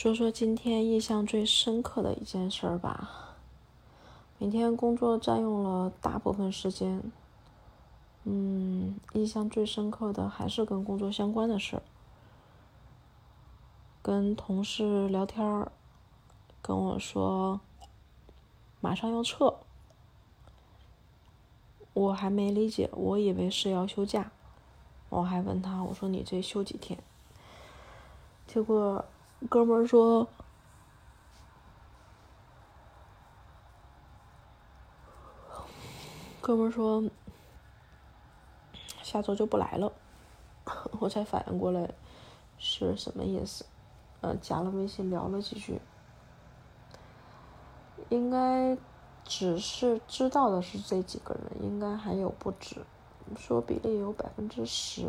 说说今天印象最深刻的一件事儿吧。每天工作占用了大部分时间，嗯，印象最深刻的还是跟工作相关的事儿。跟同事聊天儿，跟我说马上要撤，我还没理解，我以为是要休假，我还问他，我说你这休几天？结果。哥们儿说：“哥们儿说，下周就不来了。”我才反应过来是什么意思。呃，加了微信聊了几句，应该只是知道的是这几个人，应该还有不止，说比例有百分之十。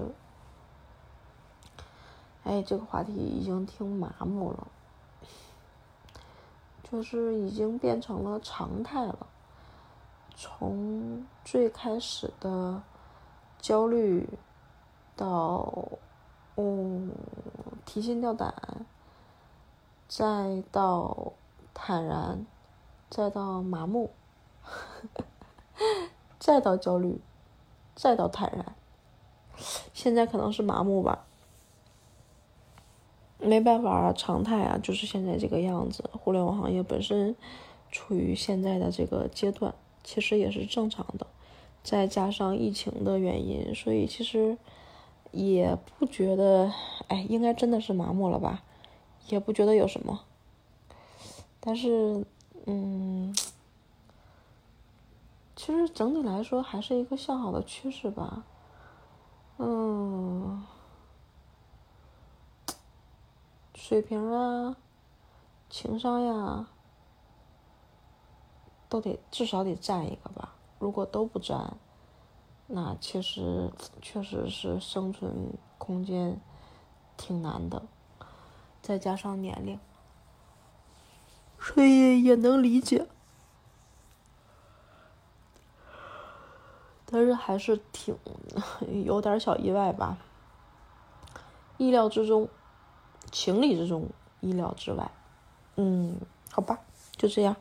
哎，这个话题已经挺麻木了，就是已经变成了常态了。从最开始的焦虑，到嗯提心吊胆，再到坦然，再到麻木，再到焦虑，再到坦然，现在可能是麻木吧。没办法啊，常态啊，就是现在这个样子。互联网行业本身处于现在的这个阶段，其实也是正常的。再加上疫情的原因，所以其实也不觉得，哎，应该真的是麻木了吧？也不觉得有什么。但是，嗯，其实整体来说还是一个向好的趋势吧。水平啊，情商呀，都得至少得占一个吧。如果都不占，那其实确实是生存空间挺难的。再加上年龄，所以也能理解。但是还是挺 有点小意外吧，意料之中。情理之中，意料之外。嗯，好吧，就这样。